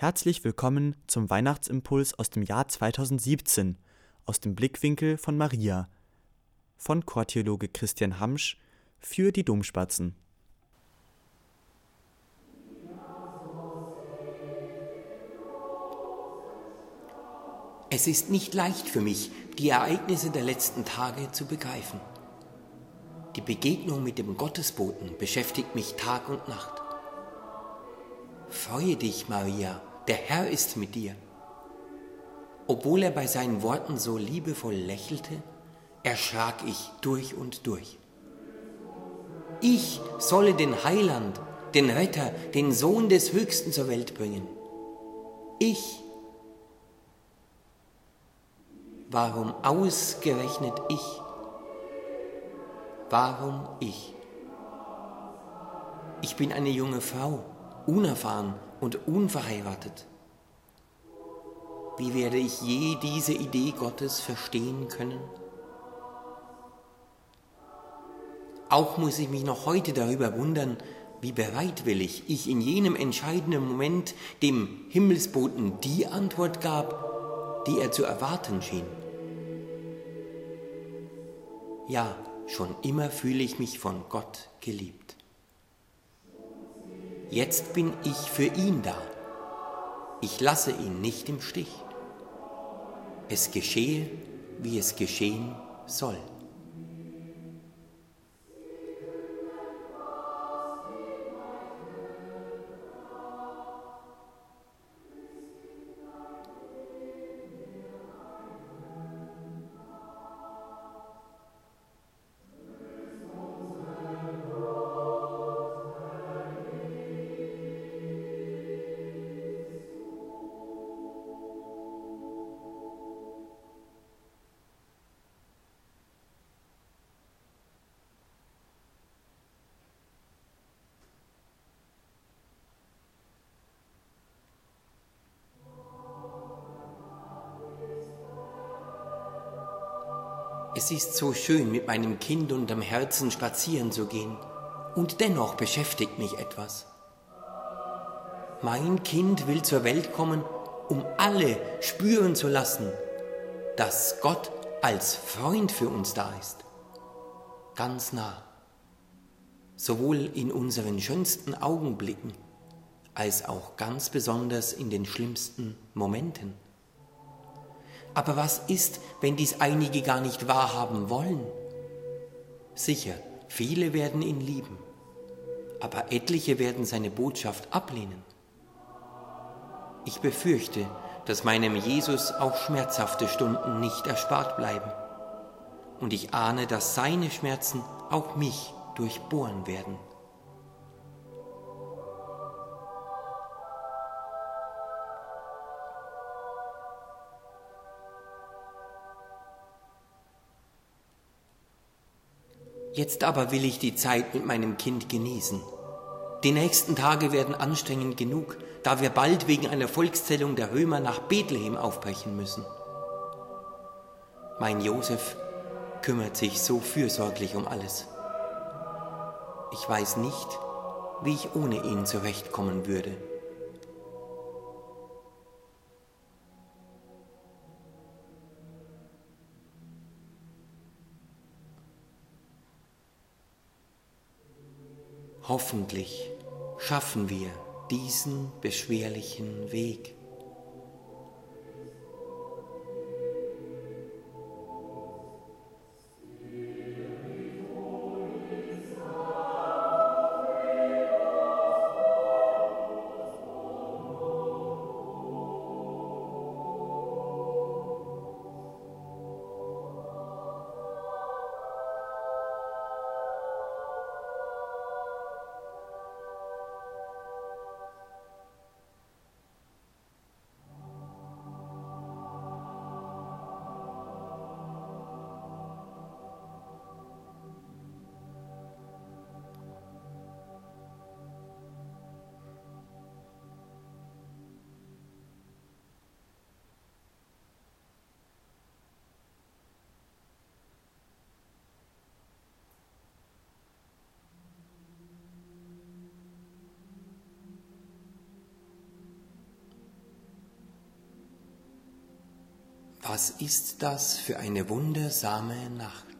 Herzlich willkommen zum Weihnachtsimpuls aus dem Jahr 2017 aus dem Blickwinkel von Maria von Chortheologe Christian Hamsch für die Domspatzen. Es ist nicht leicht für mich, die Ereignisse der letzten Tage zu begreifen. Die Begegnung mit dem Gottesboten beschäftigt mich Tag und Nacht. Freue dich, Maria, der Herr ist mit dir. Obwohl er bei seinen Worten so liebevoll lächelte, erschrak ich durch und durch. Ich solle den Heiland, den Retter, den Sohn des Höchsten zur Welt bringen. Ich. Warum ausgerechnet ich? Warum ich? Ich bin eine junge Frau, unerfahren und unverheiratet. Wie werde ich je diese Idee Gottes verstehen können? Auch muss ich mich noch heute darüber wundern, wie bereitwillig ich in jenem entscheidenden Moment dem Himmelsboten die Antwort gab, die er zu erwarten schien. Ja, schon immer fühle ich mich von Gott geliebt. Jetzt bin ich für ihn da. Ich lasse ihn nicht im Stich. Es geschehe, wie es geschehen soll. Es ist so schön, mit meinem Kind unterm Herzen spazieren zu gehen. Und dennoch beschäftigt mich etwas. Mein Kind will zur Welt kommen, um alle spüren zu lassen, dass Gott als Freund für uns da ist. Ganz nah. Sowohl in unseren schönsten Augenblicken als auch ganz besonders in den schlimmsten Momenten. Aber was ist, wenn dies einige gar nicht wahrhaben wollen? Sicher, viele werden ihn lieben, aber etliche werden seine Botschaft ablehnen. Ich befürchte, dass meinem Jesus auch schmerzhafte Stunden nicht erspart bleiben. Und ich ahne, dass seine Schmerzen auch mich durchbohren werden. Jetzt aber will ich die Zeit mit meinem Kind genießen. Die nächsten Tage werden anstrengend genug, da wir bald wegen einer Volkszählung der Römer nach Bethlehem aufbrechen müssen. Mein Josef kümmert sich so fürsorglich um alles. Ich weiß nicht, wie ich ohne ihn zurechtkommen würde. Hoffentlich schaffen wir diesen beschwerlichen Weg. Was ist das für eine wundersame Nacht?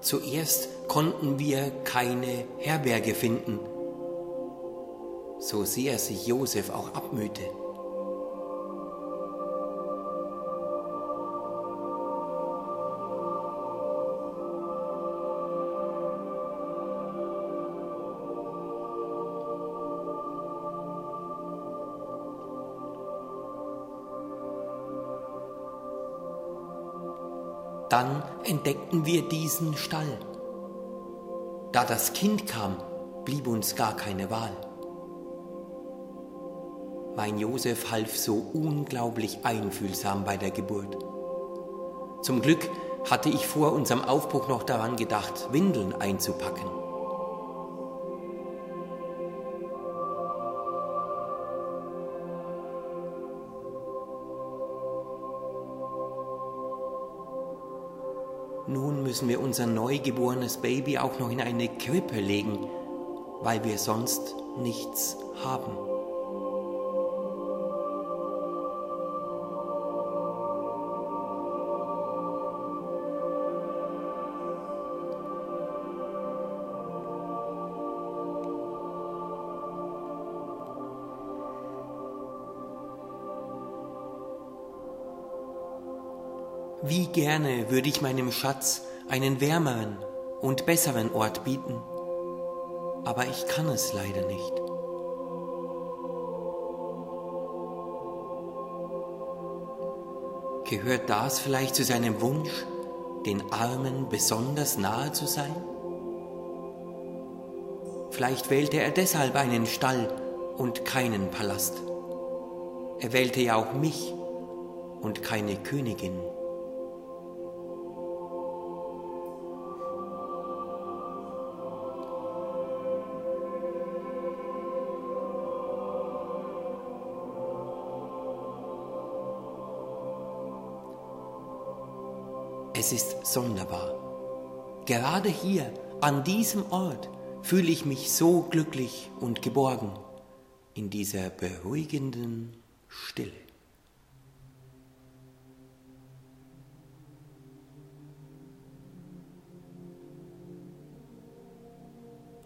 Zuerst konnten wir keine Herberge finden, so sehr sich Josef auch abmühte. Dann entdeckten wir diesen Stall. Da das Kind kam, blieb uns gar keine Wahl. Mein Josef half so unglaublich einfühlsam bei der Geburt. Zum Glück hatte ich vor unserem Aufbruch noch daran gedacht, Windeln einzupacken. Müssen wir unser neugeborenes Baby auch noch in eine Krippe legen, weil wir sonst nichts haben. Wie gerne würde ich meinem Schatz einen wärmeren und besseren Ort bieten, aber ich kann es leider nicht. Gehört das vielleicht zu seinem Wunsch, den Armen besonders nahe zu sein? Vielleicht wählte er deshalb einen Stall und keinen Palast. Er wählte ja auch mich und keine Königin. Es ist sonderbar. Gerade hier, an diesem Ort, fühle ich mich so glücklich und geborgen in dieser beruhigenden Stille.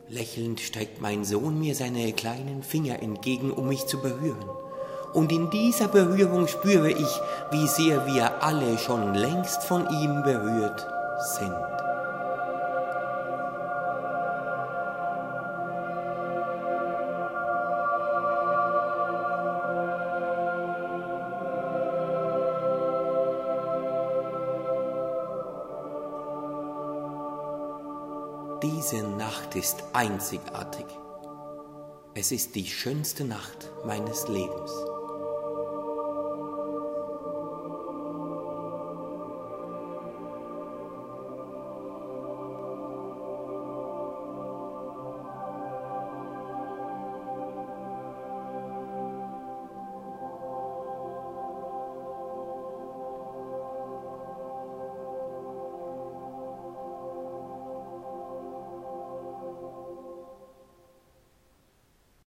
Lächelnd streckt mein Sohn mir seine kleinen Finger entgegen, um mich zu berühren und in dieser Berührung spüre ich, wie sehr wir alle schon längst von ihm berührt sind. Diese Nacht ist einzigartig. Es ist die schönste Nacht meines Lebens.